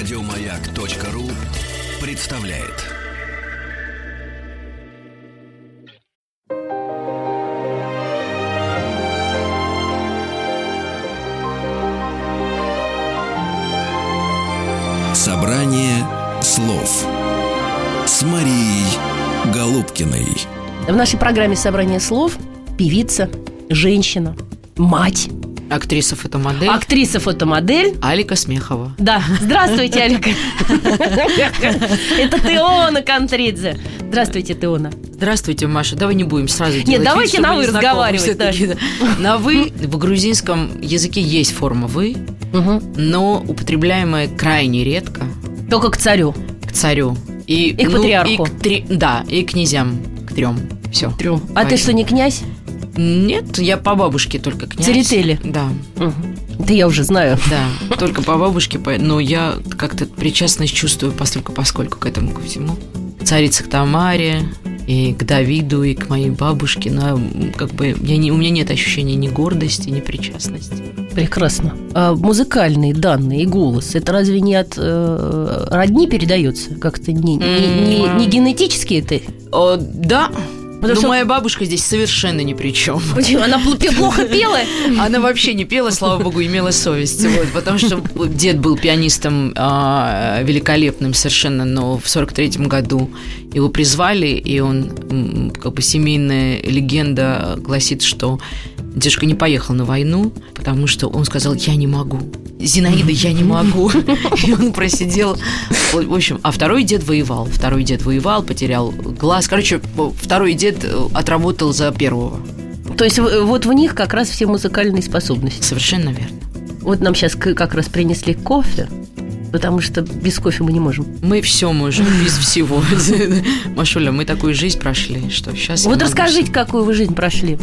Радиомаяк.ру представляет. Собрание слов с Марией Голубкиной. В нашей программе «Собрание слов» певица, женщина, мать, Актриса фотомодель. актриса фотомодель. Алика Смехова. Да, здравствуйте, Алика. Это Теона Контридзе. Здравствуйте, Теона. Здравствуйте, Маша. Давай не будем сразу делать вид, давайте на «вы» разговаривать, да. На «вы» в грузинском языке есть форма «вы», но употребляемая крайне редко Только к царю. к царю. И, И к ну, патриарху. и к три- да, и к князьям, к трем. Все. Трем. А ты что, не князь? Нет, я по бабушке только князь. Церетели. Да, Это я уже знаю. да, только по бабушке, но я как-то причастность чувствую постольку поскольку к этому ко всему. Царица к Тамаре, и к Давиду, и к моей бабушке, но как бы я не, у меня нет ощущения ни гордости, ни причастности. Прекрасно. А музыкальные данные и голос, это разве не от э, родни передается? Как-то не, не, не- не генетически это? О, да, Потому но что- моя бабушка здесь совершенно ни при чем. Почему? Она пл- плохо пела? Она вообще не пела, слава богу, имела совесть. Вот, потому что дед был пианистом а, великолепным совершенно, но в 43-м году его призвали, и он, как бы семейная легенда гласит, что дедушка не поехал на войну, потому что он сказал, я не могу. Зинаида, я не могу. И он просидел. В общем, а второй дед воевал. Второй дед воевал, потерял глаз. Короче, второй дед э, отработал за первого. То есть вот в них как раз все музыкальные способности. Совершенно верно. Вот нам сейчас как раз принесли кофе, потому что без кофе мы не можем. Мы все можем без всего. Машуля, мы такую жизнь прошли, что сейчас... Вот расскажите, какую вы жизнь прошли.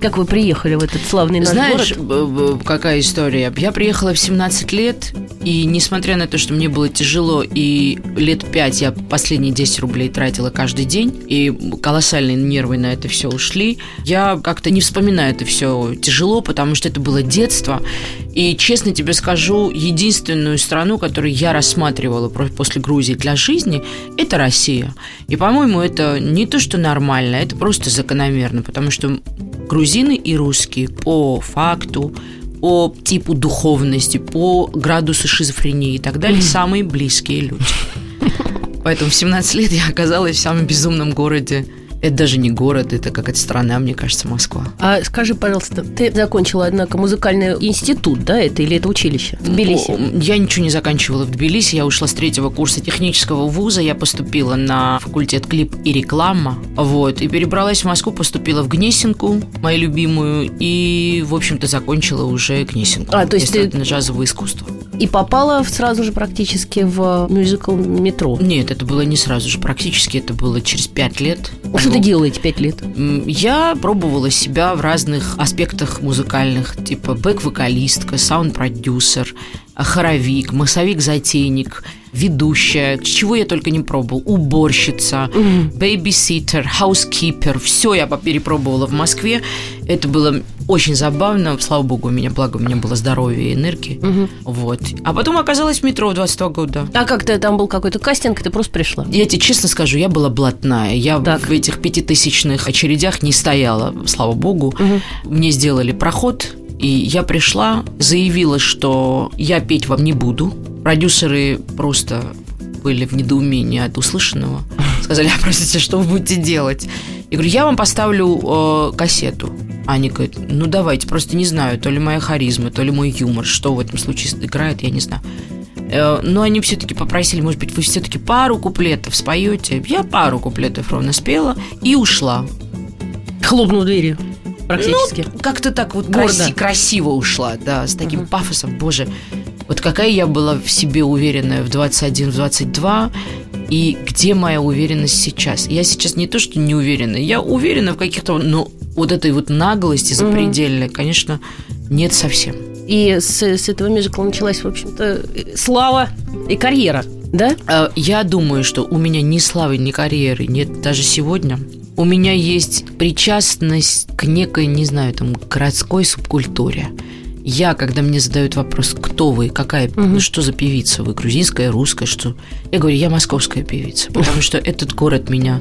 Как вы приехали в этот славный наш Знаешь, город? какая история? Я приехала в 17 лет, и несмотря на то, что мне было тяжело, и лет 5 я последние 10 рублей тратила каждый день, и колоссальные нервы на это все ушли, я как-то не вспоминаю это все тяжело, потому что это было детство. И честно тебе скажу, единственную страну, которую я рассматривала после Грузии для жизни, это Россия. И, по-моему, это не то, что нормально, это просто закономерно, потому что грузины и русские по факту, по типу духовности, по градусу шизофрении и так далее самые близкие люди. Поэтому в 17 лет я оказалась в самом безумном городе. Это даже не город, это какая-то страна, мне кажется, Москва. А скажи, пожалуйста, ты закончила, однако, музыкальный институт, да, это или это училище в Тбилиси? О, Я ничего не заканчивала в Тбилиси, я ушла с третьего курса технического вуза, я поступила на факультет клип и реклама, вот, и перебралась в Москву, поступила в Гнесинку, мою любимую, и, в общем-то, закончила уже Гнесинку. А, то есть ты- джазовое искусство. И попала сразу же практически в мюзикл «Метро». Нет, это было не сразу же, практически это было через пять лет. Что ты делала эти пять лет? Я пробовала себя в разных аспектах музыкальных, типа бэк-вокалистка, саунд-продюсер, хоровик, массовик-затейник, ведущая, чего я только не пробовала, уборщица, babysitter, housekeeper, все я перепробовала в Москве. Это было очень забавно, слава богу, у меня, благо, у меня было здоровье и энергии. Вот. А потом оказалась в метро 22 года. А как ты, там был какой-то кастинг, ты просто пришла? Я тебе честно скажу, я была блатная. Я Так. в этих пятитысячных очередях не стояла, слава богу. Мне сделали проход, и я пришла, заявила, что я петь вам не буду. Продюсеры просто были в недоумении от услышанного. Сказали, а простите, что вы будете делать? Я говорю, я вам поставлю э, кассету. Они говорят, ну давайте, просто не знаю, то ли моя харизма, то ли мой юмор, что в этом случае играет, я не знаю. Э, Но они все-таки попросили, может быть, вы все-таки пару куплетов споете. Я пару куплетов ровно спела и ушла. Хлопнул дверью практически. Ну, как-то так вот краси- красиво ушла, да, с таким пафосом. Боже, вот какая я была в себе уверенная в 21, в 22, и где моя уверенность сейчас? Я сейчас не то, что не уверена, я уверена в каких-то, но вот этой вот наглости запредельной, конечно, нет совсем. И с, с этого мюзикла началась, в общем-то, слава и карьера, да? Э, Я думаю, что у меня ни славы, ни карьеры нет даже сегодня. У меня есть причастность к некой, не знаю, там, городской субкультуре. Я, когда мне задают вопрос, кто вы, какая, ну, что за певица вы, грузинская, русская, что... Я говорю, я московская певица, потому что этот город меня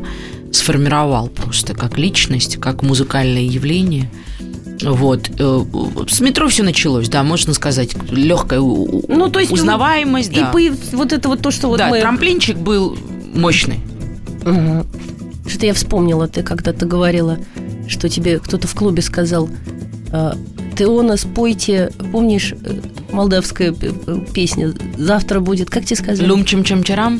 сформировал просто как личность, как музыкальное явление. Вот. Э, с метро все началось, да, можно сказать, легкая ну, то есть узнаваемость, и да. И вот это вот то, что вот да, мы... трамплинчик был мощный. Угу. Что-то я вспомнила, ты когда-то говорила, что тебе кто-то в клубе сказал, «А, ты у нас пойте, помнишь, э, молдавская песня «Завтра будет», как тебе сказали? Люм чем чем чарам.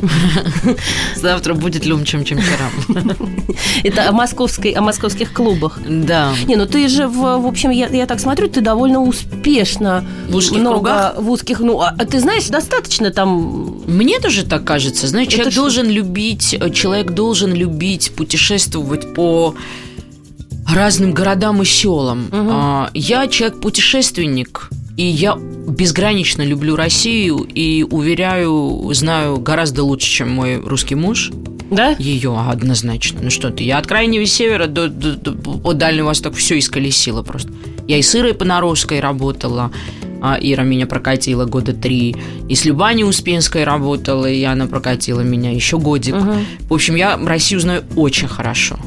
Завтра будет люм чем чем чарам. Это о, московской, о московских клубах. Да. Не, ну ты же, в, в общем, я, я так смотрю, ты довольно успешно. В узких много, кругах? В узких, ну, а, а ты знаешь, достаточно там... Мне тоже так кажется. Знаешь, человек что? должен любить, человек должен любить путешествовать по разным городам и селам. А, Я человек-путешественник, и я безгранично люблю Россию и уверяю, знаю гораздо лучше, чем мой русский муж. Да? Ее однозначно. Ну что ты, я от крайнего севера до, до, до, по Дальнего Востока все исколесила просто. Я и с Ирой Понаровской работала, а Ира меня прокатила года три. И с Любаней Успенской работала, и она прокатила меня еще годик. Угу. В общем, я Россию знаю очень хорошо.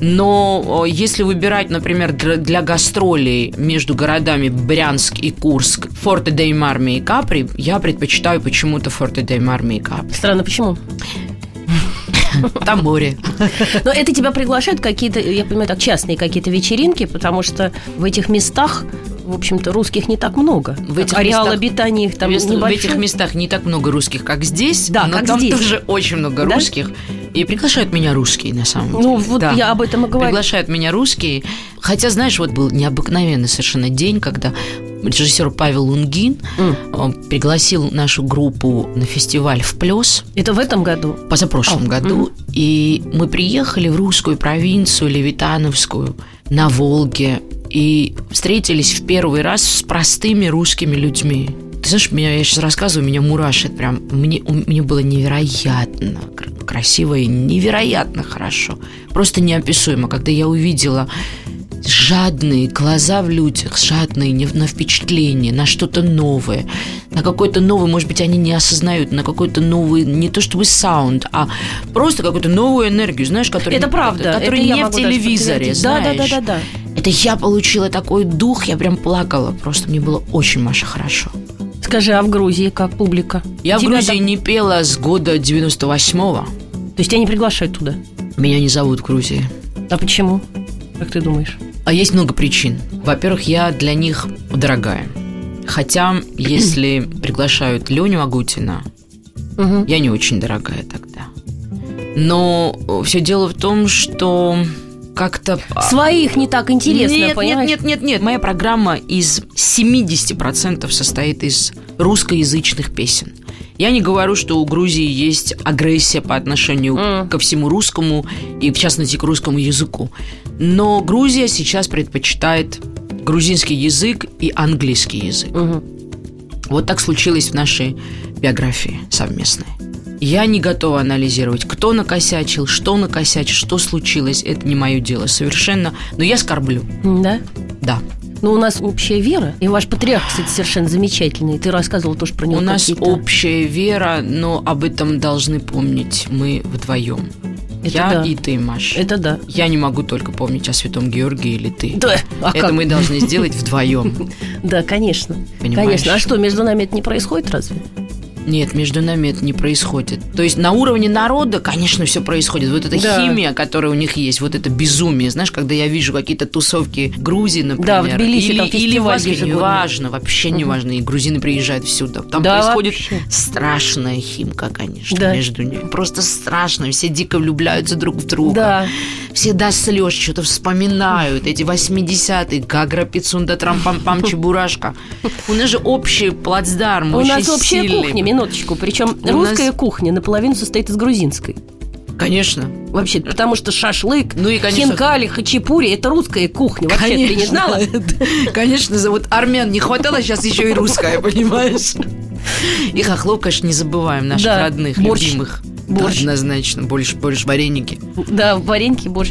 Но если выбирать, например, для гастролей между городами Брянск и Курск, Форте де Марми и Капри, я предпочитаю почему-то Форте де Марми и Капри. Странно, почему? Там море. Но это тебя приглашают какие-то, я понимаю, так частные какие-то вечеринки, потому что в этих местах в общем-то, русских не так много. В этих Ареал местах, обитания их там небольшой. в этих местах не так много русских, как здесь, Да, но как там здесь. тоже очень много Да? И приглашают меня русские, на самом деле. Ну, вот Да. я об этом и говорю. Приглашают меня русские. Хотя, знаешь, вот был необыкновенный совершенно день, когда режиссер Павел Лунгин он пригласил нашу группу на фестиваль в Плес Это в этом году? позапрошлом А, году. И мы приехали в русскую провинцию Левитановскую на Волге и встретились в первый раз с простыми русскими людьми. Ты знаешь, меня, я сейчас рассказываю, меня мурашит прям. Мне, у- мне было невероятно кр- красиво и невероятно хорошо. Просто неописуемо, когда я увидела жадные глаза в людях, жадные на впечатление, на что-то новое, на какой-то новый, может быть, они не осознают, на какой-то новый, не то чтобы саунд, а просто какую-то новую энергию, знаешь, которая Это правда. которая это не в телевизоре. Да, да, да, да, да. Это я получила такой дух, я прям плакала, просто мне было очень, Маша, хорошо. Скажи, а в Грузии как публика? Я в Тебя Грузии там- не пела с года 98-го. То есть тебя не приглашают туда? Меня не зовут в Грузии. А почему? Как ты думаешь? А есть много причин. Во-первых, я для них дорогая. Хотя, если приглашают Леню Агутина, Мгм. я не очень дорогая тогда. Но все дело в том, что как-то... Своих не так интересно, нет, понимаешь? нет, нет, нет, нет. Моя программа из 70% состоит из русскоязычных песен. Я не говорю, что у Грузии есть агрессия по отношению М. ко всему русскому и, в частности, к русскому языку. Но Грузия сейчас предпочитает грузинский язык и английский язык. Мгм. Вот так случилось в нашей биографии совместной. Я не готова анализировать, кто накосячил, что накосячил, что случилось. Это не мое дело совершенно. Но я скорблю. Да? Да. Ну, у нас общая вера, и ваш патриарх, кстати, совершенно замечательный. Ты рассказывал тоже про него У нас общая вера, но об этом должны помнить мы вдвоем. Это я да. и ты, Маш. Это да. Я не могу только помнить о Святом Георгии или ты. Да, а это как? мы должны сделать вдвоем. Да, конечно. Понимаешь? Конечно. А что, между нами это не происходит разве? Нет, между нами это не происходит. То есть на уровне народа, конечно, все происходит. Вот эта Да. химия, которая у них есть, вот это безумие. Знаешь, когда я вижу какие-то тусовки Грузии, например, Да, в Тбилиси или, там или в Москве, неважно, вообще неважно. И грузины приезжают всюду. Там Да, происходит вообще. страшная химка, конечно, Да. между ними. Просто страшно. Все дико влюбляются друг в друга. Да. Все до слез что-то вспоминают. Эти 80-е. Гагра, Пицунда, Трам-пам-пам, Чебурашка. У нас же общий плацдарм, У нас общая сильный. кухня, минуточку. Причем У русская нас- кухня наполовину состоит из грузинской. Конечно. Вообще, потому что шашлык, Ну и, конечно- хинкали, хачапури – это русская кухня. Вообще, ты не знала? Конечно, вот армян не хватало, сейчас еще и русская, понимаешь? И хохлов, конечно, не забываем, наших Да, родных, борщ. любимых. Борщ. Однозначно, больше, больше вареники. Да, вареньки, борщ,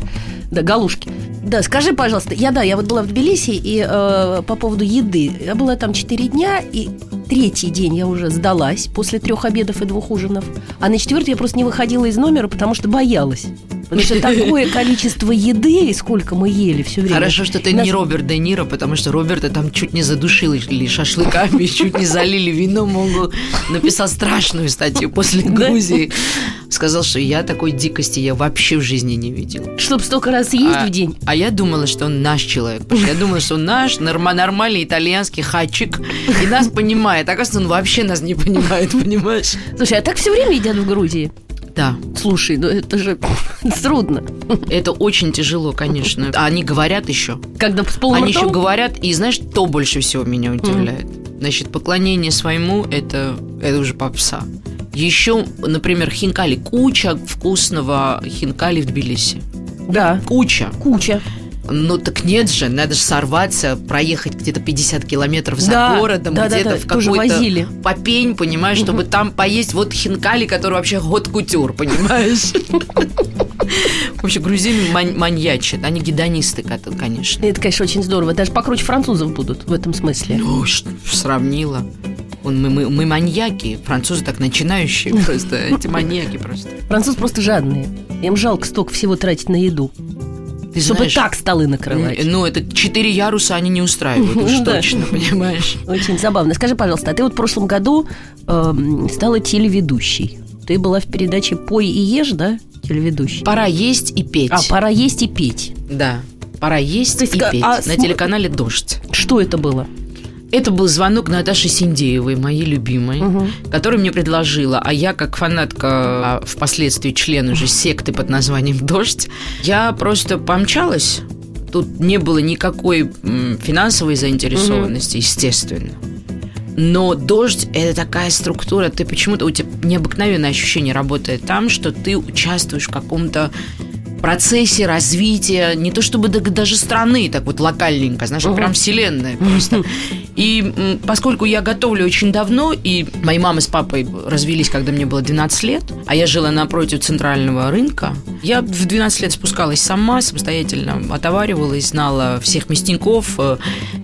да, галушки. Да, скажи, пожалуйста, я да, я вот была в Тбилиси, и э, по поводу еды. Я была там 4 дня, и третий день я уже сдалась после трех обедов и двух ужинов. А на четвертый я просто не выходила из номера, потому что боялась. Потому что такое количество еды, и сколько мы ели все время. Хорошо, что ты Нас- не Роберт Де Ниро, потому что Роберта там чуть не задушили шашлыками, чуть не залили вином. Он написал страшную статью после? Грузии. Сказал, что я такой дикости я вообще в жизни не видел. Чтоб столько раз есть а, в день. а я думала, что он наш человек. Я думала, что он наш норма- нормальный итальянский хачик и нас понимает. Оказывается, он вообще нас не понимает, понимаешь? Слушай, а так все время едят в Грузии? Да, Слушай, ну это же трудно. это очень тяжело, конечно. А они говорят еще. Когда с полным Они еще ртом? говорят, и знаешь, что больше всего меня удивляет? Значит, поклонение своему это, это уже попса. Еще, например, хинкали. Куча вкусного хинкали в Тбилиси. Да, Куча. куча. Ну так нет же, надо же сорваться, проехать где-то 50 километров за Да, городом, да, да, где-то да, в тоже какой-то попень, понимаешь, чтобы там поесть вот хинкали, который вообще год кутюр, понимаешь? Вообще, грузины мань- маньячат, они гедонисты, конечно. Это, конечно, очень здорово. Даже покруче французов будут в этом смысле. Ну, что сравнила. Он, мы, мы, мы маньяки, французы так начинающие просто, эти маньяки просто. Французы просто жадные. Им жалко столько всего тратить на еду. Ты чтобы знаешь, так столы накрывать. Ну, это четыре яруса они не устраивают, уж точно, понимаешь? Очень забавно. Скажи, пожалуйста, а ты вот в прошлом году эм, стала телеведущей. Ты была в передаче «Пой и ешь», да? Телеведущей. Пора есть и петь. А, пора есть и петь. Да, пора есть и петь. а На телеканале «Дождь». Что это было? Это был звонок Наташи Синдеевой, моей любимой, которая мне предложила, а я как фанатка, а впоследствии член уже секты под названием «Дождь», я просто помчалась. Тут не было никакой финансовой заинтересованности, естественно. Но дождь это такая структура, ты почему-то у тебя необыкновенное ощущение работает там, что ты участвуешь в каком-то процессе развития не то чтобы да- даже страны, так вот локальненько, знаешь, а прям вселенная просто. И поскольку я готовлю очень давно, и мои мама с папой развелись, когда мне было 12 лет, а я жила напротив центрального рынка, я в 12 лет спускалась сама, самостоятельно отоваривалась, знала всех мясников, э,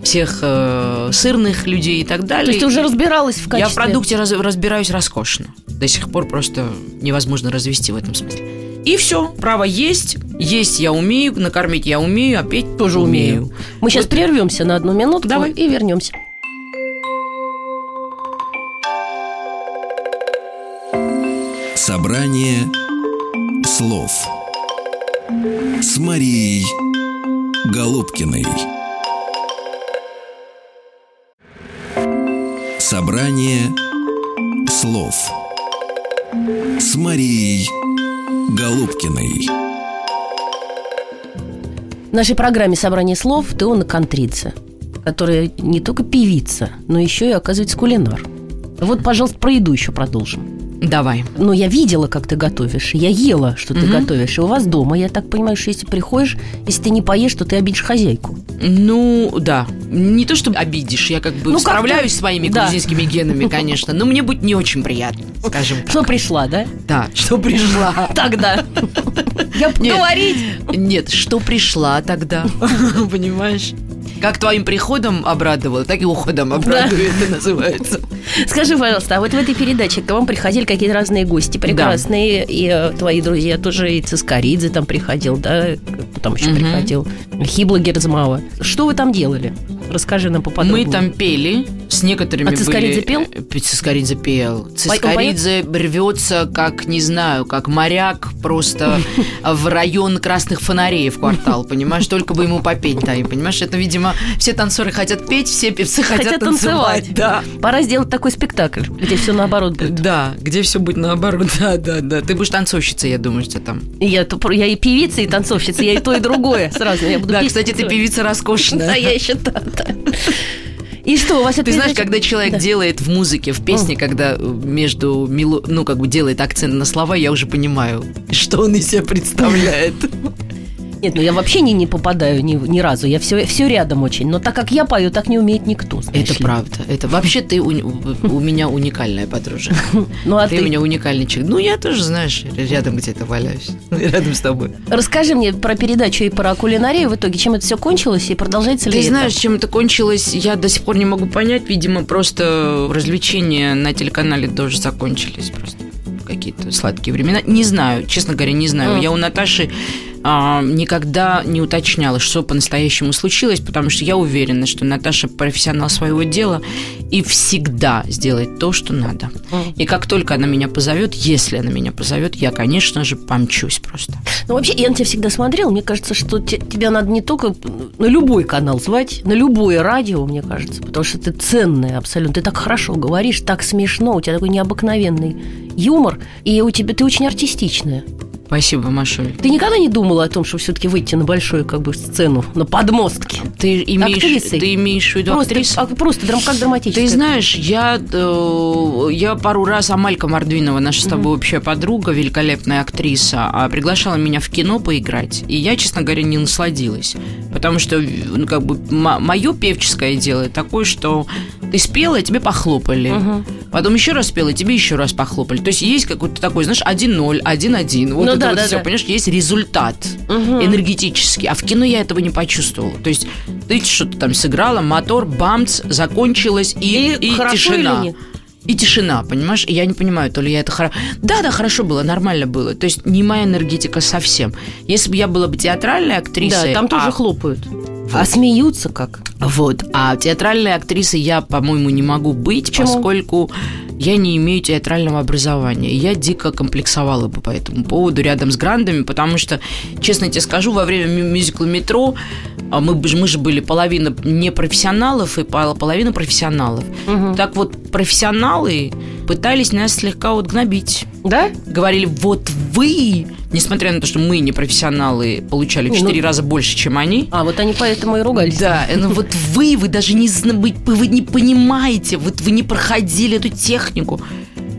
всех э, сырных людей и так То далее. есть ты уже разбиралась в Я качестве... в продукте раз- разбираюсь роскошно. До сих пор просто невозможно развести в этом смысле. И все, право есть, есть я умею, накормить я умею, а петь Тоже умею. Мы сейчас Вот. прервемся на одну минутку Давай. и вернемся. Собрание слов с Марией Голубкиной. Собрание слов с Марией Голубкиной. В нашей программе «Собрание слов» Теона Контридзе, которая не только певица, но еще и, оказывается, кулинар. Вот, пожалуйста, про еду еще продолжим. Давай. Но я видела, как ты готовишь, я ела, что ты Мгм. готовишь. И у вас дома, я так понимаю, что если приходишь, если ты не поешь, то ты обидишь хозяйку. Ну, да. Не то, чтобы обидишь, я как бы Ну, справляюсь как-то- своими да. грузинскими генами, конечно, но мне будет не очень приятно, скажем так. Что пришла, да? Да, что пришла. Тогда. Я Нет. говорить. Нет, что пришла тогда, понимаешь? Как твоим приходом обрадовала, так и уходом обрадует, это называется. Скажи, пожалуйста, а вот в этой передаче к вам приходили какие-то разные гости прекрасные, и э, твои друзья тоже, и Цискоридзе там приходил, да, там еще Мгм. приходил, Хибла Герзмава. Что вы там делали? Расскажи нам поподробнее. Мы там пели, с некоторыми А Цискоридзе пел? были... Э, Цискоридзе пел. он Цискоридзе рвется, как, не знаю, как моряк просто в район красных фонарей в квартал, понимаешь? Только бы ему попеть, и понимаешь? Это, видимо, все танцоры хотят петь, все певцы хотят, Хотят танцевать. Да. Пора сделать такой спектакль, где все наоборот будет. Да, где все будет наоборот, да, да, да. Ты будешь танцовщицей, я думаю, что там. Я, я и певица, и танцовщица, я и то, и другое сразу. Я буду Да, кстати, ты певица роскошная. Да, я еще да, да. И что, у вас это Ты знаешь, когда человек Да. делает в музыке, в песне, когда э, между, мело- ну, как бы делает акцент на слова, я уже понимаю, что он из себя представляет. Нет, ну я вообще не, не попадаю ни, ни разу. Я все, все рядом очень. Но так как я пою, так не умеет никто. Это ли. правда. Это вообще ты у, у меня уникальная подружка. Ну, а ты, ты у меня уникальный человек. Ну, я тоже, знаешь, рядом где-то валяюсь. Рядом с тобой. Расскажи мне про передачу и про кулинарию в итоге. Чем это все кончилось и продолжается ли Ты это? знаешь, чем это кончилось, я до сих пор не могу понять. Видимо, просто развлечения на телеканале тоже закончились просто какие-то сладкие времена. Не знаю, честно говоря, не знаю. Mm. Я у Наташи а, никогда не уточняла, что по-настоящему случилось, потому что я уверена, что Наташа профессионал своего дела и всегда сделает то, что надо. И как только она меня позовет, если она меня позовет, я, конечно же, помчусь просто. Ну, вообще, я на тебя всегда смотрела. Мне кажется, что тебя надо не только на любой канал звать, на любое радио, мне кажется, потому что ты ценная абсолютно. Ты так хорошо говоришь, так смешно, у тебя такой необыкновенный юмор, и у тебя ты очень артистичная. Спасибо, Машуль. Ты никогда не думала о том, чтобы все-таки выйти на большую как бы сцену, на подмостке? Ты имеешь, Актрисой? ты имеешь в виду просто, актрису? А, просто драм, как драматическая. Ты знаешь, я, э, я пару раз Амалька Мордвинова, наша с тобой угу. общая подруга, великолепная актриса, а приглашала меня в кино поиграть. И я, честно говоря, не насладилась. Потому что, ну, как бы, мое певческое дело такое, что ты спела, и тебе похлопали. Угу. Потом еще раз спела, и тебе еще раз похлопали. То есть есть какой-то такой, знаешь, 1-0, 1-1. Вот ну, это да, вот да, все, да. понимаешь, есть результат угу. энергетический. А в кино я этого не почувствовала. То есть ты что-то там сыграла, мотор, бамц, закончилось, и, и, и тишина. И тишина, понимаешь? И я не понимаю, то ли я это хорошо... Да, да, хорошо было, нормально было. То есть не моя энергетика совсем. Если бы я была бы театральной актрисой... Да, там тоже а... хлопают. Вот. А смеются как? Вот. А театральной актрисой я, по-моему, не могу быть, Почему? поскольку я не имею театрального образования. И я дико комплексовала бы по этому поводу рядом с грандами, потому что, честно тебе скажу, во время мюзикла «Метро» а мы, мы же были половина непрофессионалов и половина профессионалов. Угу. Так вот, профессионалы пытались нас слегка вот гнобить. Да? Говорили, вот вы, несмотря на то, что мы не профессионалы, получали в 4 ну, раза больше, чем они. А, вот они поэтому и ругались. Да, ну вот вы, вы даже не, вы не понимаете, вот вы не проходили эту технику.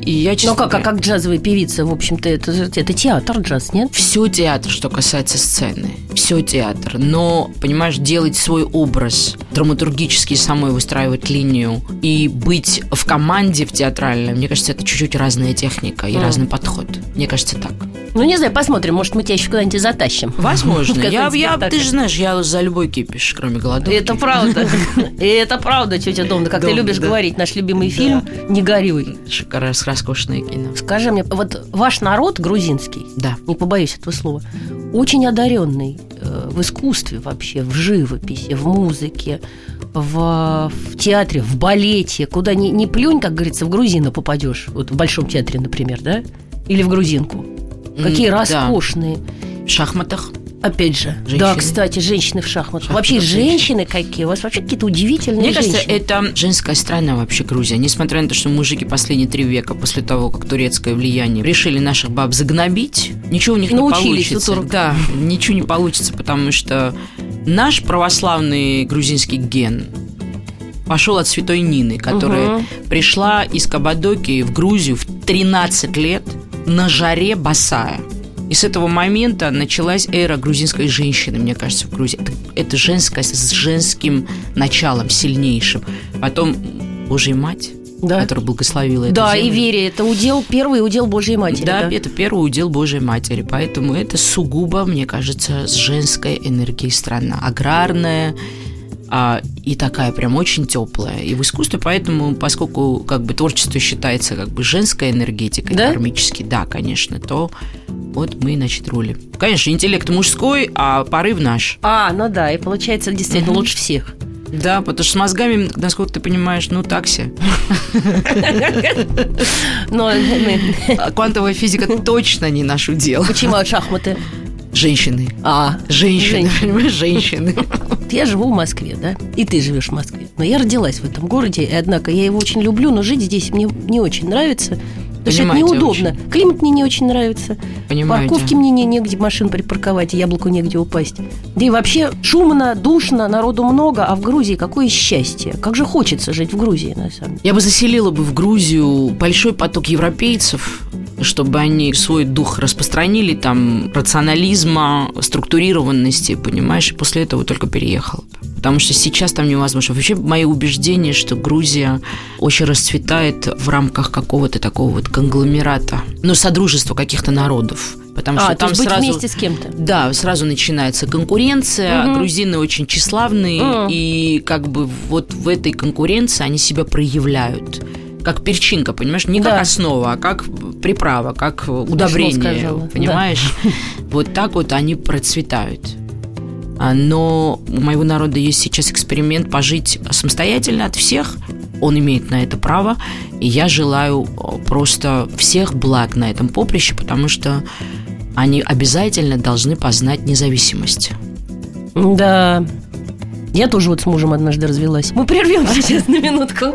И я, честно Ну как, а как джазовая певица, в общем-то, это, это театр, джаз, нет? Все театр, что касается сцены. Все театр. Но, понимаешь, делать свой образ, драматургически самой выстраивать линию и быть в команде в театральной, мне кажется, это чуть-чуть разная техника и mm. разный подход. Мне кажется, так. Ну, не знаю, посмотрим, может, мы тебя еще куда-нибудь затащим. Возможно. Я, я, ты же знаешь, я за любой кипиш, кроме голодовки. Это правда. И это правда, тетя Домна, как ты любишь говорить, наш любимый фильм «Не горюй». Шикарно, роскошное кино. Скажи мне, вот ваш народ грузинский, да. не побоюсь этого слова, очень одаренный э, в искусстве вообще, в живописи, в музыке, в, в театре, в балете, куда ни, ни плюнь, как говорится, в грузина попадешь. Вот в Большом театре, например, да? Или в грузинку. Какие да. роскошные. В шахматах. Опять же, женщины. да, кстати, женщины в шахматах. Вообще женщины какие? У вас вообще какие-то удивительные Мне женщины. кажется, это женская страна вообще Грузия. Несмотря на то, что мужики последние три века после того, как турецкое влияние решили наших баб загнобить, ничего у них Научились не получится. Да, ничего не получится, потому что наш православный грузинский ген пошел от святой Нины, которая угу. пришла из Кабадоки в Грузию в 13 лет на жаре босая. И с этого момента началась эра грузинской женщины, мне кажется, в Грузии. Это, это женская с женским началом сильнейшим. Потом Божья Мать, да. которая благословила эту Да, землю. и вере, это удел, первый удел Божьей Матери. Да, да, это первый удел Божьей Матери. Поэтому это сугубо, мне кажется, с женской энергией страна. Аграрная, а, и такая прям очень теплая. И в искусстве, поэтому, поскольку как бы творчество считается как бы женской энергетикой да? кармически, да, конечно, то вот мы, значит, рулим. Конечно, интеллект мужской, а порыв наш. А, ну да, и получается действительно угу. лучше всех. Да, потому что с мозгами, насколько ты понимаешь, ну такси. Но а квантовая физика точно не наш удел. Почему шахматы? Женщины. А, женщины, понимаешь, женщины. Я живу в Москве, да, и ты живешь в Москве. Но я родилась в этом городе, и однако я его очень люблю, но жить здесь мне не очень нравится. Потому что это неудобно. Очень. Климат мне не очень нравится. Понимаете. Парковки мне не, негде машин припарковать, яблоку негде упасть. Да и вообще шумно, душно, народу много, а в Грузии какое счастье. Как же хочется жить в Грузии, на самом деле. Я бы заселила бы в Грузию большой поток европейцев, чтобы они свой дух распространили, там, рационализма, структурированности, понимаешь, и после этого только переехала. Потому что сейчас там невозможно. Вообще, мое убеждение, что Грузия очень расцветает в рамках какого-то такого вот конгломерата, ну, содружества каких-то народов. Потому а, что то там сразу... вместе с кем-то. Да, сразу начинается конкуренция. Мгм. Грузины очень тщеславные, Мгм. и как бы вот в этой конкуренции они себя проявляют. Как перчинка, понимаешь? Не Да. как основа, а как приправа, как удобрение. сказала, да. Понимаешь? Вот так вот они процветают. А, Но у моего народа есть сейчас эксперимент пожить самостоятельно от всех. Он имеет на это право. И я желаю о, просто всех благ на этом поприще, потому что они обязательно должны познать независимость. Да. Я тоже вот с мужем однажды развелась. Мы прервемся сейчас на минутку.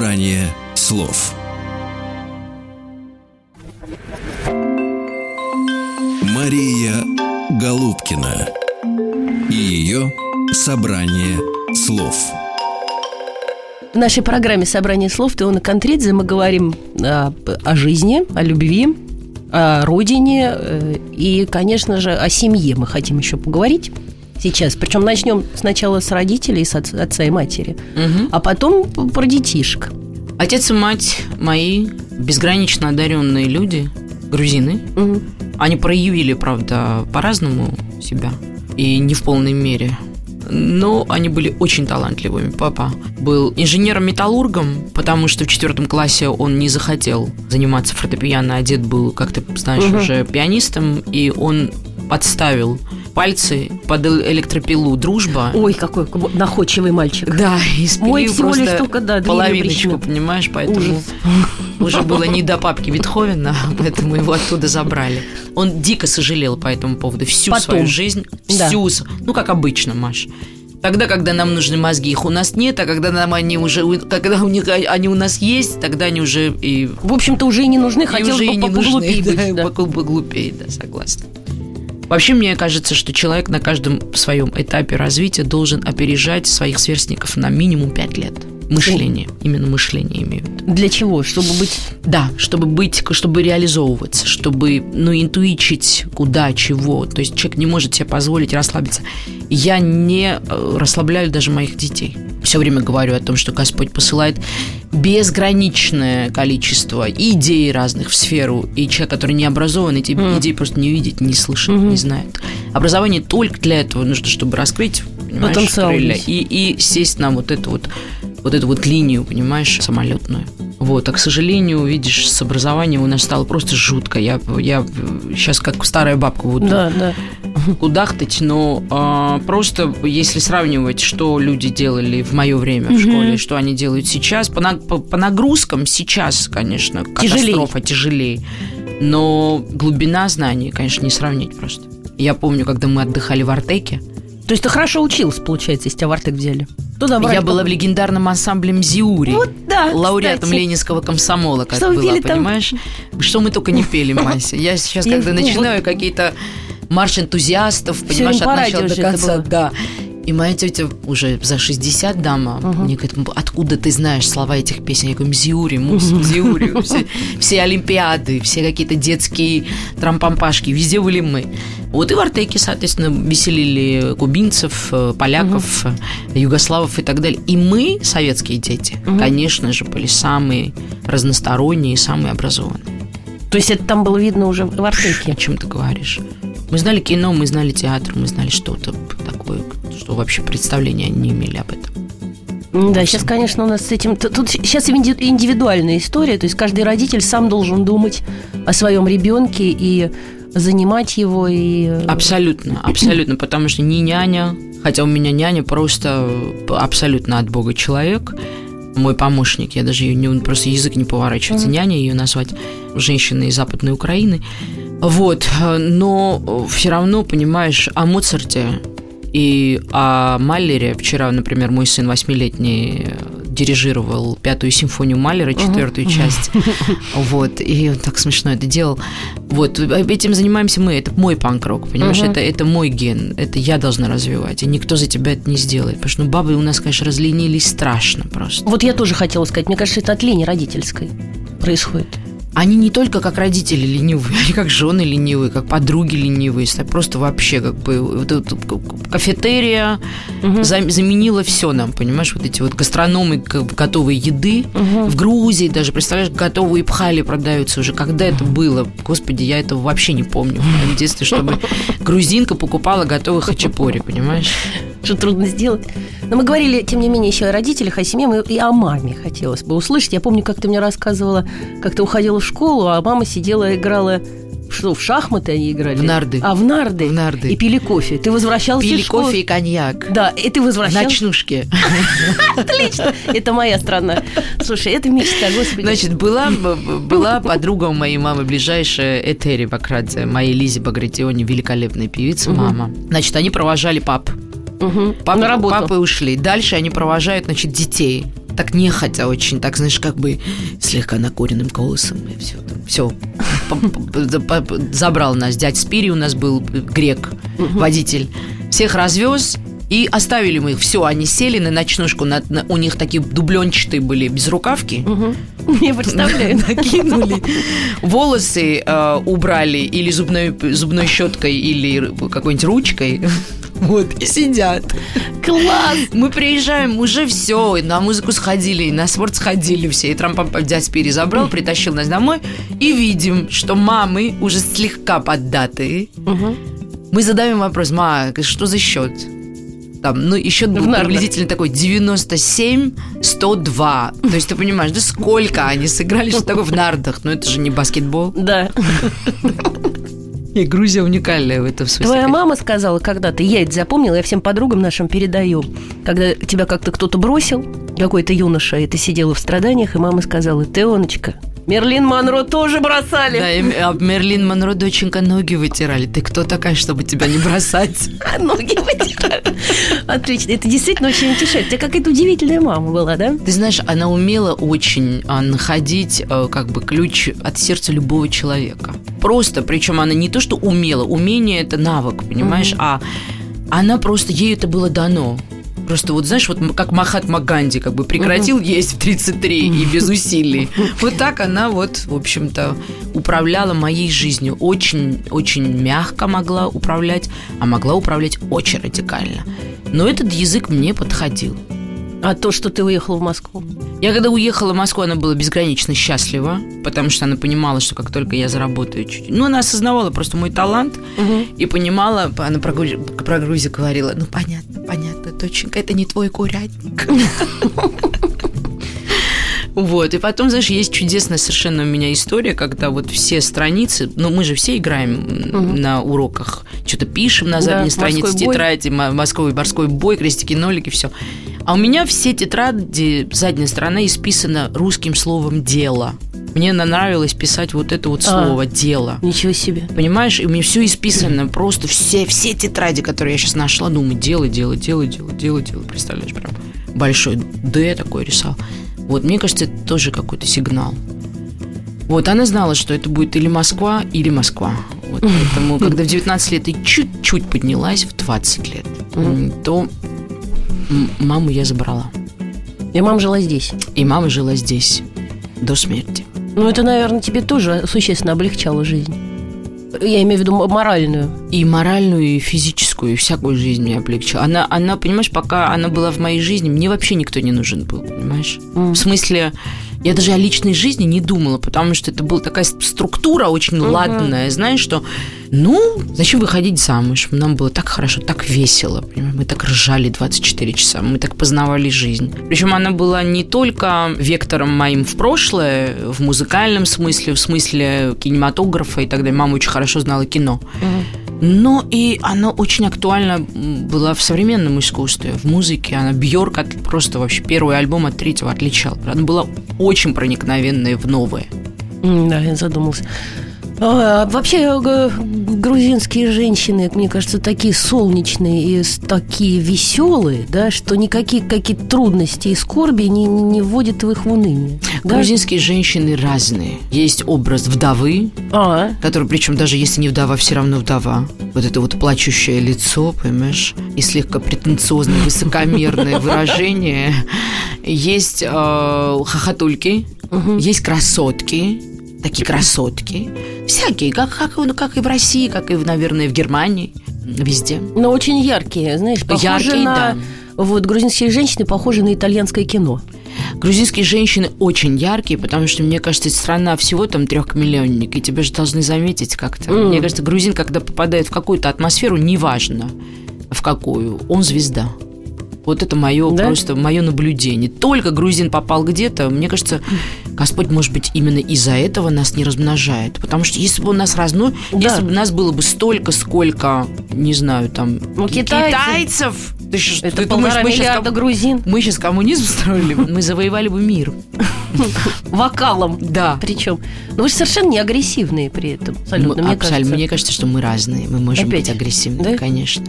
Собрание слов. Мария Голубкина и ее собрание слов. В нашей программе «Собрание слов» Теона Контридзе мы говорим п- о жизни, о любви, о родине э, и, конечно же, о семье мы хотим еще поговорить сейчас. Причем начнем сначала с родителей, с отца и матери, а потом про детишек. Отец и мать мои безгранично одаренные люди, грузины. Мгм. Они проявили, правда, по-разному себя и не в полной мере. Но они были очень талантливыми. Папа был инженером-металлургом, потому что в четвертом классе он не захотел заниматься фортепиано, а дед был, как ты знаешь, Мгм. уже пианистом, и он подставил пальцы под электропилу «Дружба». Ой, какой находчивый мальчик. Да, и Мой всего лишь только, да, половиночку, понимаешь, поэтому Ужас. уже было не до папки Бетховена, поэтому его оттуда забрали. Он дико сожалел по этому поводу всю Потом. свою жизнь, Да. всю, с- ну как обычно, Маш. Тогда, когда нам нужны мозги, их у нас нет, а когда нам они уже, когда у них они у нас есть, тогда они уже и, В общем-то, уже и не нужны, хотелось бы и не нужны, поглупее да, быть. да. поку- поглупее, да, согласна. Вообще, мне кажется, что человек на каждом своем этапе развития должен опережать своих сверстников на минимум 5 лет. Мышление, именно мышление имею в виду. Для чего? Чтобы быть... Да, чтобы быть, чтобы реализовываться, чтобы, ну, интуичить куда, чего. То есть человек не может себе позволить расслабиться. Я не э, расслабляю даже моих детей. Все время говорю о том, что Господь посылает безграничное количество идей разных в сферу, и человек, который не образован, эти Мгм. идеи просто не видит, не слышит, Мгм. не знает. Образование только для этого нужно, чтобы раскрыть, понимаешь, Потенциал крылья и, и сесть на вот эту вот вот эту вот линию, понимаешь, самолетную. Вот, а к сожалению, видишь, с образованием у нас стало просто жутко. Я, я сейчас как старая бабка буду Да, да. кудахтать, но а, просто если сравнивать, что люди делали в мое время в Мгм. школе, что они делают сейчас, по, на- по- по нагрузкам сейчас, конечно, катастрофа тяжелее. Но глубина знаний, конечно, не сравнить просто. Я помню, когда мы отдыхали в Артеке, То есть ты хорошо учился, получается, если тебя в Артек взяли? Туда брали я была в легендарном ансамбле «Мзиури». Вот да, лауреатом кстати. Ленинского комсомола, как Что была, там? понимаешь? Что мы только не пели, Мася. Я сейчас, когда начинаю какие-то марш энтузиастов, понимаешь, от начала до конца, да. И моя тетя уже за 60 дама Мгм. мне говорит, откуда ты знаешь слова этих песен? Я говорю, Мзиури, Мус, Мзиури. Все, все олимпиады, все какие-то детские трампампашки, везде были мы. Вот и в Артеке, соответственно, веселили кубинцев, э, поляков, э, югославов и так далее. И мы, советские дети, Мгм. конечно же, были самые разносторонние, самые образованные. То есть это там было видно уже в О Артеке? чем ты говоришь? Мы знали кино, мы знали театр, мы знали что-то такое, что вообще представления не имели об этом. Да, сейчас, конечно, у нас с этим... Тут сейчас инди- индивидуальная история, то есть каждый родитель сам должен думать о своем ребенке и занимать его, и... э, Абсолютно, абсолютно, потому что не няня, хотя у меня няня просто абсолютно от Бога человек, мой помощник, я даже ее не, просто язык не поворачивается, Мгм. няня ее назвать, женщина из Западной Украины. Вот, э, но все равно, понимаешь, о Моцарте и о Маллере, вчера, например, мой сын восьмилетний дирижировал пятую симфонию Малера, четвертую uh-huh. часть. Вот, и он так смешно это делал. Вот, этим занимаемся мы, это мой панк-рок, понимаешь, uh-huh. это, это мой ген, это я должна развивать, и никто за тебя это не сделает. Потому что ну, бабы у нас, конечно, разленились страшно просто. Вот я тоже хотела сказать, мне кажется, это от лени родительской происходит они не только как родители ленивые, они как жены ленивые, как подруги ленивые, просто вообще как бы вот, вот, кафетерия угу. заменила все нам, понимаешь, вот эти вот гастрономы готовые еды угу. в Грузии даже, представляешь, готовые пхали продаются уже, когда это было, господи, я этого вообще не помню в детстве, чтобы грузинка покупала готовых хачапури, понимаешь? Что трудно сделать. Но мы говорили, тем не менее, еще о родителях, о семье, и о маме хотелось бы услышать. Я помню, как ты мне рассказывала, как ты уходила в школу, а мама сидела, играла что, в шахматы они играли? В нарды. А, в нарды? В нарды. И пили кофе. Ты возвращался Пили кофе и коньяк. Да, и ты возвращался... Ночнушки. Отлично. Это моя страна. Слушай, это мечта, господи. Значит, была, была подруга у моей мамы ближайшая, Этери Бакрадзе, моей Лизе Багратионе, великолепная певица, мама. Значит, они провожали пап Угу. Папы, На работу. Папы ушли. Дальше они провожают, значит, детей. Так нехотя очень, так, знаешь, как бы слегка накуренным голосом. И все, все. Забрал нас. Дядь Спири у нас был грек, водитель. Всех развез, и оставили мы их. Все, они сели на ночнушку. На, на, у них такие дубленчатые были безрукавки. Угу. Не представляю. Накинули. Волосы э, убрали или зубной, зубной щеткой, или какой-нибудь ручкой. Вот, и сидят. Класс! Мы приезжаем, уже все, на музыку сходили, на спорт сходили все. И Трамп дядь Пири забрал, притащил нас домой. И видим, что мамы уже слегка поддатые. Угу. Мы задаем вопрос, ма, что за счет? Там, ну, еще был приблизительно такой 97, 102. То есть ты понимаешь, да сколько они сыграли, что такое в нардах? Ну, это же не баскетбол. Да. И Грузия уникальная в этом смысле. Твоя мама сказала когда-то, я это запомнила, я всем подругам нашим передаю, когда тебя как-то кто-то бросил, какой-то юноша, и ты сидела в страданиях, и мама сказала, Теоночка, Мерлин Монро тоже бросали. Да, и а Мерлин Монро доченька ноги вытирали. Ты кто такая, чтобы тебя не бросать? Ноги вытирали. Отлично. Это действительно очень утешает. У тебя какая-то удивительная мама была, да? Ты знаешь, она умела очень а, находить а, как бы ключ от сердца любого человека. Просто, причем она не то, что умела, умение это навык, понимаешь, а она просто, ей это было дано. Просто вот, знаешь, вот как Махатма Ганди как бы прекратил есть в 33 и без усилий. Вот так она вот, в общем-то, управляла моей жизнью. Очень-очень мягко могла управлять, а могла управлять очень радикально. Но этот язык мне подходил. А то, что ты уехала в Москву? Я когда уехала в Москву, она была безгранично счастлива, потому что она понимала, что как только я заработаю чуть-чуть... Ну, она осознавала просто мой талант угу. и понимала, она про, про Грузию говорила, ну, понятно, понятно, доченька, это не твой курятник. Вот, и потом, знаешь, есть чудесная совершенно у меня история, когда вот все страницы, ну, мы же все играем угу. на уроках, что-то пишем на задней да, странице тетради, морской, морской бой, крестики, нолики, все. А у меня все тетради, задняя сторона исписана русским словом «дело». Мне нравилось писать вот это вот а, слово а, «дело». Ничего себе. Понимаешь, и у меня все исписано, просто все, все тетради, которые я сейчас нашла, думаю, дело, дело, дело, дело, дело, дело. Представляешь, прям большой «Д» такой рисовал. Вот, мне кажется, это тоже какой-то сигнал. Вот, она знала, что это будет или Москва, или Москва. Вот, поэтому, когда в 19 лет и чуть-чуть поднялась в 20 лет, то маму я забрала. И мама жила здесь? И мама жила здесь до смерти. Ну, это, наверное, тебе тоже существенно облегчало жизнь. Я имею в виду моральную. И моральную, и физическую, и всякую жизнь мне облегчила. Она, она, понимаешь, пока она была в моей жизни, мне вообще никто не нужен был, понимаешь? Mm. В смысле, я даже о личной жизни не думала, потому что это была такая структура очень uh-huh. ладная, знаешь, что, ну, зачем выходить замуж? Нам было так хорошо, так весело, понимаешь? мы так ржали 24 часа, мы так познавали жизнь. Причем она была не только вектором моим в прошлое, в музыкальном смысле, в смысле кинематографа и так далее. Мама очень хорошо знала кино. Но и она очень актуальна была в современном искусстве, в музыке. Она Бьорк просто вообще первый альбом от третьего отличал. Она была очень проникновенная в новое. Да, я задумался. А, вообще, грузинские женщины, мне кажется, такие солнечные и такие веселые, да, что никакие какие-то трудности и скорби не, не вводят в их в уныние. Да? Грузинские женщины разные. Есть образ вдовы, а. который, причем даже если не вдова, все равно вдова. Вот это вот плачущее лицо, понимаешь, и слегка претенциозное, высокомерное выражение. Есть э, хохотульки, есть красотки, такие красотки. Всякие, как, как, ну, как и в России, как и, наверное, в Германии. Везде. Но очень яркие, знаешь, похожи яркие, на... Да. Вот грузинские женщины похожи на итальянское кино. Грузинские женщины очень яркие, потому что, мне кажется, страна всего там трехмиллионник, и тебя же должны заметить как-то. Mm. Мне кажется, грузин, когда попадает в какую-то атмосферу, неважно в какую, он звезда. Вот это мое да? просто мое наблюдение. Только грузин попал где-то, мне кажется, Господь, может быть, именно из-за этого нас не размножает. Потому что если бы он нас размножил, да. если бы нас было бы столько, сколько, не знаю, там, ну, китайцы. китайцев, ты, что, это ты думаешь, мы сейчас, грузин. Мы сейчас коммунизм строили, мы завоевали бы мир. Вокалом. Да. Причем. Но вы же совершенно не агрессивные при этом. Абсолютно, мне кажется. Мне кажется, что мы разные. Мы можем быть агрессивными, конечно.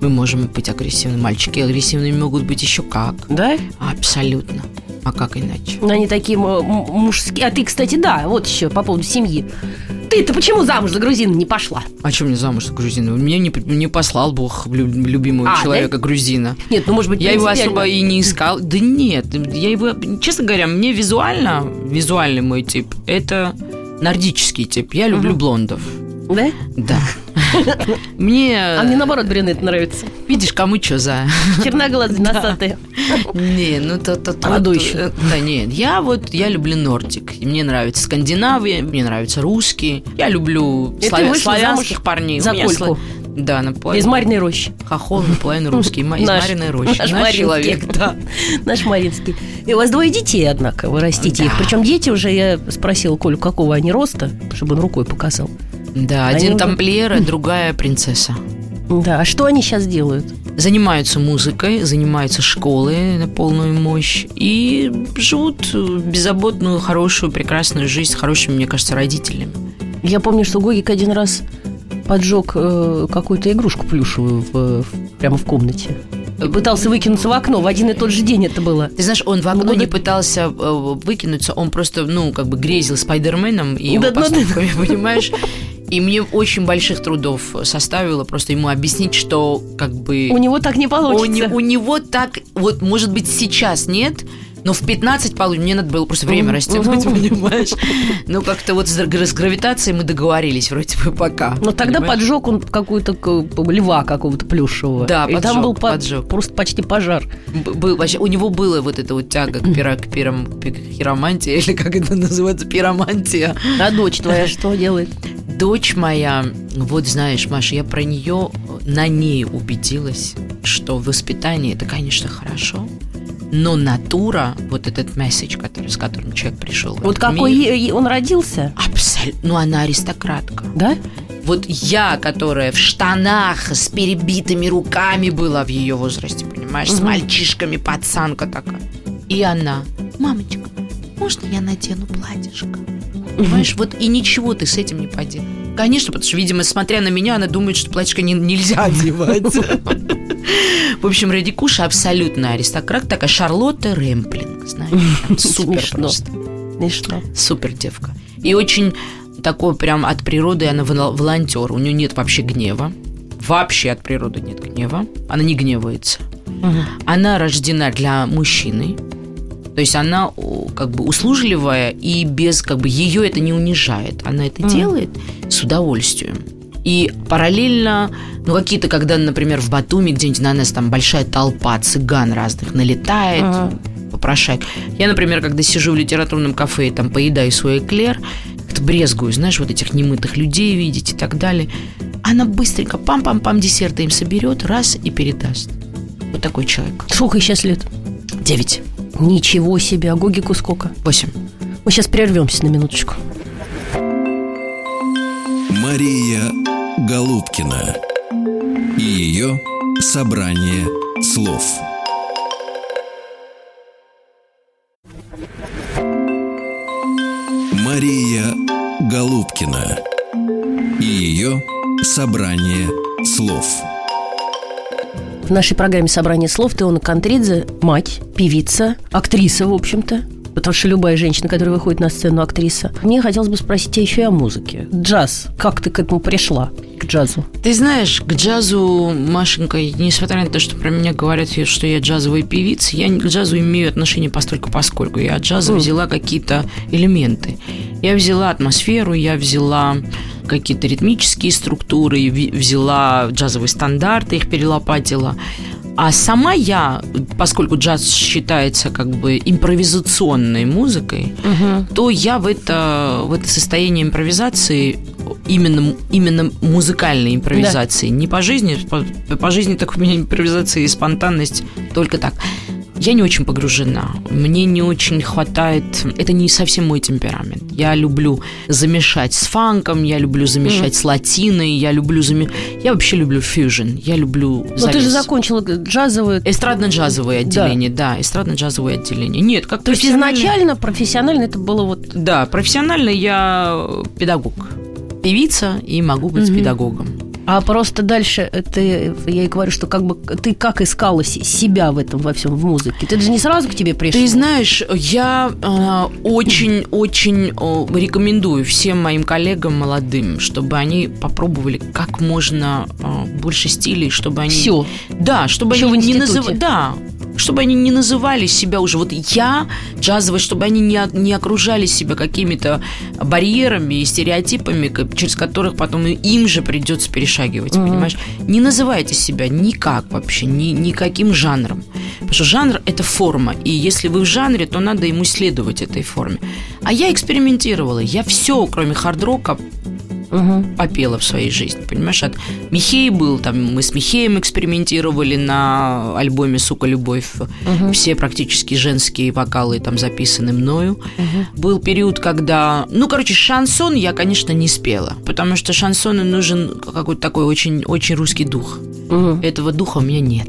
Мы можем быть агрессивными. Мальчики агрессивными могут быть еще как. Да? Абсолютно. А как иначе? Но они такие мужские. А ты, кстати, да, вот еще по поводу семьи. Ты-то почему замуж за грузина не пошла? А чем мне замуж за грузина? Мне не, не послал Бог любимого а, человека да? грузина. Нет, ну может быть Я его особо и не искал. Да нет, я его, честно говоря, мне визуально, визуальный мой тип, это нордический тип. Я люблю угу. блондов. Да? Да. Мне... А мне наоборот брюнет нравится. Видишь, кому что за... Черноглазые, носатые. Не, ну то... то, то еще. Да нет, я вот, я люблю нордик. Мне нравится Скандинавия, мне нравятся русские. Я люблю славянских парней. За кольку. Да, наполовину. Из Марьиной рощи. Хохол наполовину русский. Из Марьиной рощи. Наш, наш человек, да. Наш Маринский. И у вас двое детей, однако, вы растите их. Причем дети уже, я спросила Колю, какого они роста, чтобы он рукой показал. Да, они один тамплиер, а другая принцесса. Да, а что они сейчас делают? Занимаются музыкой, занимаются школой на полную мощь и живут беззаботную, хорошую, прекрасную жизнь с хорошими, мне кажется, родителями. Я помню, что Гогик один раз поджег э, какую-то игрушку плюшевую в, в, прямо в комнате. И пытался выкинуться в окно. В один и тот же день это было. Ты знаешь, он в окно ну, не да... пытался э, выкинуться, он просто, ну, как бы грезил Спайдерменом и его да, поступками, ну, да. понимаешь? И мне очень больших трудов составило просто ему объяснить, что как бы... У него так не получится. У, у него так, вот, может быть, сейчас нет, но в 15 получится. Мне надо было просто время растянуть, понимаешь? Ну, как-то вот с, гравитацией мы договорились вроде бы пока. Но тогда поджег он какую-то льва какого-то плюшевого. Да, И там был поджег. просто почти пожар. Был, вообще, у него была вот эта вот тяга к, пиро, к, пиром, к хиромантии, или как это называется, пиромантия. А дочь твоя что делает? Дочь моя, вот знаешь, Маша, я про нее на ней убедилась, что воспитание это, конечно, хорошо, но натура, вот этот месседж, который, с которым человек пришел. Вот какой мир, он родился? Абсолютно. Ну, она аристократка. Да? Вот я, которая в штанах с перебитыми руками была в ее возрасте, понимаешь, угу. с мальчишками, пацанка такая. И она, мамочка, можно я надену платьишко? Понимаешь, вот и ничего ты с этим не поделаешь. Конечно, потому что, видимо, смотря на меня, она думает, что платьишко не, нельзя одевать. В общем, Радикуша абсолютно аристократ, такая Шарлотта Рэмплинг, знаешь, супер просто. Смешно. Супер девка. И очень такой прям от природы она волонтер. У нее нет вообще гнева. Вообще от природы нет гнева. Она не гневается. Она рождена для мужчины. То есть она как бы услужливая и без как бы ее это не унижает. Она это делает с удовольствием. И параллельно, ну, какие-то, когда, например, в Батуми где-нибудь на нас там большая толпа цыган разных налетает, ага. попрошает. Я, например, когда сижу в литературном кафе и там поедаю свой эклер, как-то брезгую, знаешь, вот этих немытых людей видеть и так далее. Она быстренько пам-пам-пам десерты им соберет, раз и передаст. Вот такой человек. Сколько ей сейчас лет? Девять. Ничего себе, а Гогику сколько? Восемь. Мы сейчас прервемся на минуточку. Мария Голубкина и ее собрание слов. Мария Голубкина и ее Собрание слов В нашей программе «Собрание слов» Теона Контридзе – мать, певица, актриса, в общем-то, потому что любая женщина, которая выходит на сцену, актриса. Мне хотелось бы спросить тебя еще и о музыке. Джаз. Как ты к этому пришла? К джазу. Ты знаешь, к джазу, Машенька, несмотря на то, что про меня говорят, что я джазовая певица, я к джазу имею отношение постольку поскольку. Я от джаза взяла какие-то элементы. Я взяла атмосферу, я взяла какие-то ритмические структуры, взяла джазовые стандарты, их перелопатила. А сама я, поскольку джаз считается как бы импровизационной музыкой, угу. то я в это, в это состояние импровизации именно, именно музыкальной импровизации. Да. Не по жизни, по, по жизни так у меня импровизация и спонтанность только так я не очень погружена. Мне не очень хватает... Это не совсем мой темперамент. Я люблю замешать с фанком, я люблю замешать mm. с латиной, я люблю заме... Я вообще люблю фьюжн, я люблю Но ты же закончила джазовое... Эстрадно-джазовое отделение, да, да эстрадно-джазовое отделение. Нет, как То есть изначально профессионально это было вот... Да, профессионально я педагог. Певица и могу быть mm-hmm. педагогом. А просто дальше ты, я и говорю, что как бы ты как искала себя в этом во всем в музыке? Ты же не сразу к тебе пришла. Ты знаешь, я очень-очень э, э, рекомендую всем моим коллегам молодым, чтобы они попробовали как можно э, больше стилей, чтобы они... Все. Да, чтобы Еще они не называли... Да, чтобы они не называли себя уже вот я джазовый, чтобы они не, не окружали себя какими-то барьерами и стереотипами, через которых потом им же придется перешагивать, mm-hmm. понимаешь? Не называйте себя никак вообще, ни, никаким жанром. Потому что жанр – это форма, и если вы в жанре, то надо ему следовать этой форме. А я экспериментировала, я все, кроме хард-рока, угу. попела в своей жизни, понимаешь? От Михей был, там мы с Михеем экспериментировали на альбоме «Сука, любовь». Угу. Все практически женские вокалы там записаны мною. Угу. Был период, когда... Ну, короче, шансон я, конечно, не спела, потому что шансону нужен какой-то такой очень, очень русский дух. Угу. Этого духа у меня нет.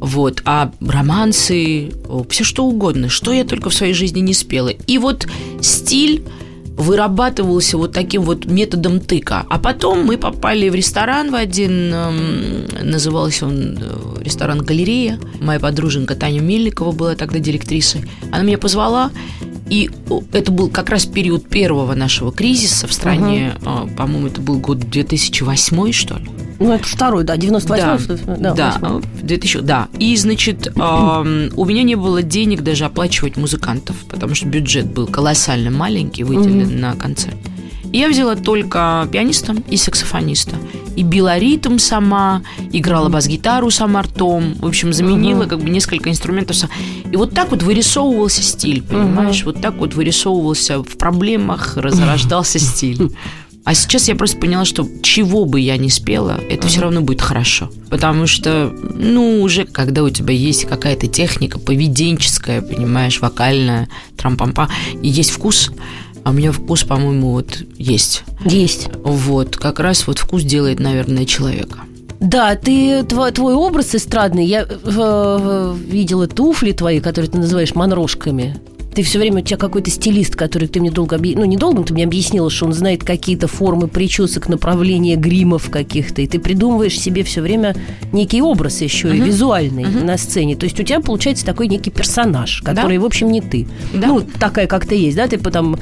Вот, а романсы, все что угодно, что я только в своей жизни не спела. И вот стиль вырабатывался вот таким вот методом тыка. А потом мы попали в ресторан в один, эм, назывался он э, ресторан «Галерея». Моя подруженька Таня Мельникова была тогда директрисой. Она меня позвала, и это был как раз период первого нашего кризиса в стране. Uh-huh. По-моему, это был год 2008, что ли. Ну, это второй, да, 98 Да, да, да 2000, да. И, значит, э, у меня не было денег даже оплачивать музыкантов, потому что бюджет был колоссально маленький, выделен mm-hmm. на концерт. И я взяла только пианиста и саксофониста. И била ритм сама, играла бас-гитару сама ртом. В общем, заменила uh-huh. как бы несколько инструментов. И вот так вот вырисовывался стиль, понимаешь? Uh-huh. Вот так вот вырисовывался в проблемах, разрождался стиль. А сейчас я просто поняла, что чего бы я не спела, это все равно будет хорошо. Потому что, ну, уже когда у тебя есть какая-то техника поведенческая, понимаешь, вокальная, трампампа, и есть вкус, а у меня вкус, по-моему, вот есть. Есть. Вот, как раз вот вкус делает, наверное, человека. Да, ты твой, твой образ эстрадный. Я э, видела туфли твои, которые ты называешь манрошками. Ты все время, у тебя какой-то стилист, который ты мне долго объяснил, ну, не долго, ты мне объяснила, что он знает какие-то формы причесок, направления гримов каких-то, и ты придумываешь себе все время некий образ еще uh-huh. и визуальный uh-huh. на сцене. То есть у тебя получается такой некий персонаж, который, да? в общем, не ты. Да. Ну, такая, как ты есть, да, ты потом,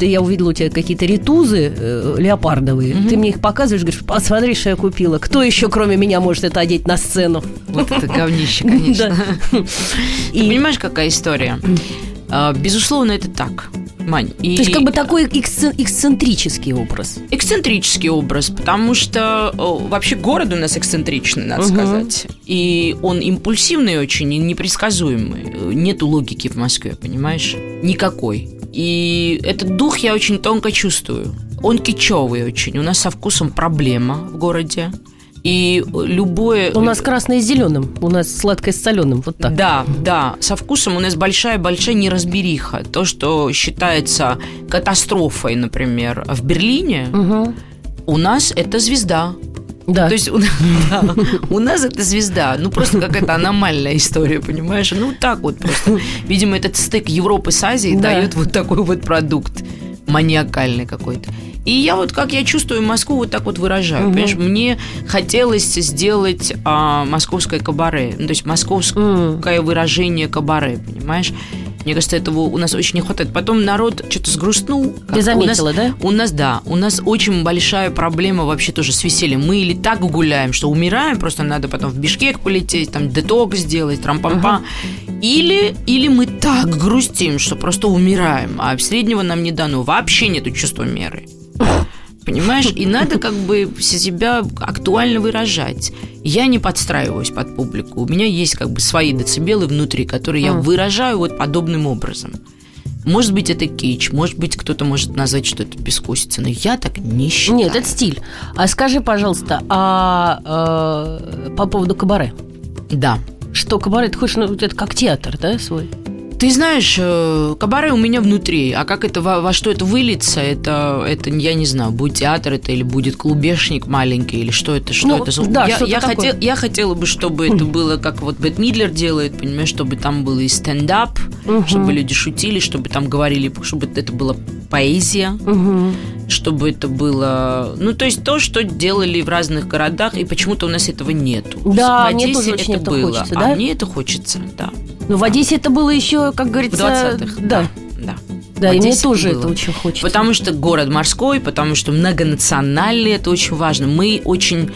я увидела у тебя какие-то ритузы э, леопардовые, uh-huh. ты мне их показываешь, говоришь, посмотри, что я купила. Кто еще, кроме меня, может это одеть на сцену? Вот это говнище, конечно. Ты понимаешь, какая история? А, безусловно, это так. Мань. И... То есть как бы такой эксцентрический образ. Эксцентрический образ, потому что вообще город у нас эксцентричный, надо угу. сказать. И он импульсивный очень и непредсказуемый. Нету логики в Москве, понимаешь? Никакой. И этот дух я очень тонко чувствую. Он кичевый очень. У нас со вкусом проблема в городе. И любое... У нас красное с зеленым, у нас сладкое с соленым, вот так. Да, да, со вкусом у нас большая-большая неразбериха. То, что считается катастрофой, например, в Берлине, угу. у нас это звезда. Да. То есть у, да, у нас это звезда. Ну, просто какая-то аномальная история, понимаешь? Ну, так вот просто. Видимо, этот стык Европы с Азией да. дает вот такой вот продукт маниакальный какой-то. И я вот, как я чувствую Москву, вот так вот выражаю. Мгм. Понимаешь, мне хотелось сделать а, московское кабаре. Ну, то есть московское выражение кабаре, понимаешь? Мне кажется, этого у нас очень не хватает. Потом народ что-то сгрустнул. Ты заметила, у нас, да? У нас, да, у нас очень большая проблема вообще тоже с весельем. Мы или так гуляем, что умираем, просто надо потом в Бишкек полететь, там деток сделать, трам-пам-па. Или, или мы так грустим, что просто умираем, а среднего нам не дано. Вообще нету чувства меры. Понимаешь? И надо как бы себя актуально выражать. Я не подстраиваюсь под публику. У меня есть как бы свои децибелы внутри, которые я выражаю вот подобным образом. Может быть, это кич, может быть, кто-то может назвать, что это бескусица, но я так не считаю. Нет, это стиль. А скажи, пожалуйста, а э, по поводу кабаре? Да. Что кабаре, ты хочешь, ну, это как театр, да, свой? Ты знаешь, э, кабаре у меня внутри, а как это во, во что это выльется, это, это я не знаю, будет театр это или будет клубешник маленький или что это, что Ну, это. за- да, я, я, такое. хотел, я хотела бы, чтобы это было как вот Бет Мидлер делает, понимаешь, чтобы там был и стендап, Мгм. чтобы люди шутили, чтобы там говорили, чтобы это была поэзия, Мгм. чтобы это было, ну то есть то, что делали в разных городах, и почему-то у нас этого нету. Да, в мне Одессе тоже очень это было, хочется, а да? мне это хочется, да. Ну, в Одессе это было еще, как В говорится... 20-х. Да, да. да, В и мне тоже было. это очень хочется. Потому что город морской, потому что многонациональный, это очень важно. Мы очень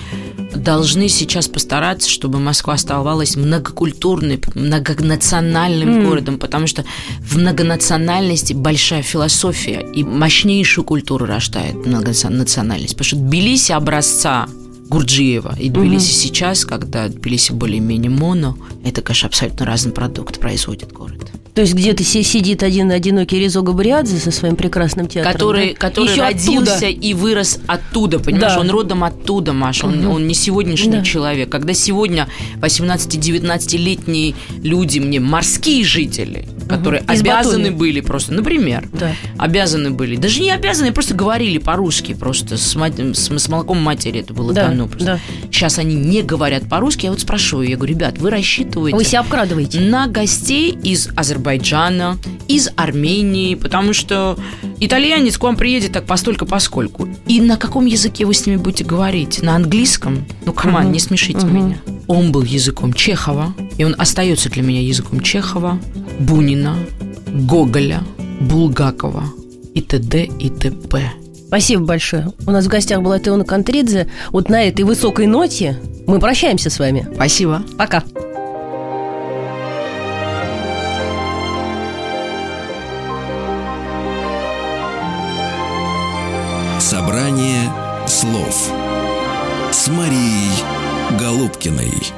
должны сейчас постараться, чтобы Москва оставалась многокультурной, многонациональным М. городом, потому что в многонациональности большая философия и мощнейшую культуру рождает многонациональность. Потому что Тбилиси образца Гурджиева и Тбилиси сейчас, когда Тбилиси более-менее моно, это, конечно, абсолютно разный продукт производит город. То есть где-то си- сидит один одинокий Резо Габриадзе со своим прекрасным театром. который, да? который Ещё родился оттуда. и вырос оттуда, понимаешь? Да. Он родом оттуда, Маша. Он, он не сегодняшний Да. человек. Когда сегодня 18-19-летние люди мне, морские жители, которые Из обязаны были просто, например, Да. обязаны были, даже не обязаны, просто говорили по-русски, просто с, мать- с- с молоком матери это было Да, дано. просто. да. Сейчас они не говорят по-русски, я вот спрашиваю, я говорю, ребят, вы рассчитываете Вы себя обкрадываете. на гостей из Азербайджана, из Армении, потому что итальянец к вам приедет так постолько поскольку. И на каком языке вы с ними будете говорить? На английском? Ну, команд, Мгм. не смешите Мгм. меня. Он был языком Чехова, и он остается для меня языком Чехова, Бунина, Гоголя, Булгакова и т.д. и т.п. Спасибо большое. У нас в гостях была Теона Контридзе. Вот на этой высокой ноте мы прощаемся с вами. Спасибо. Пока. Собрание слов с Марией Голубкиной.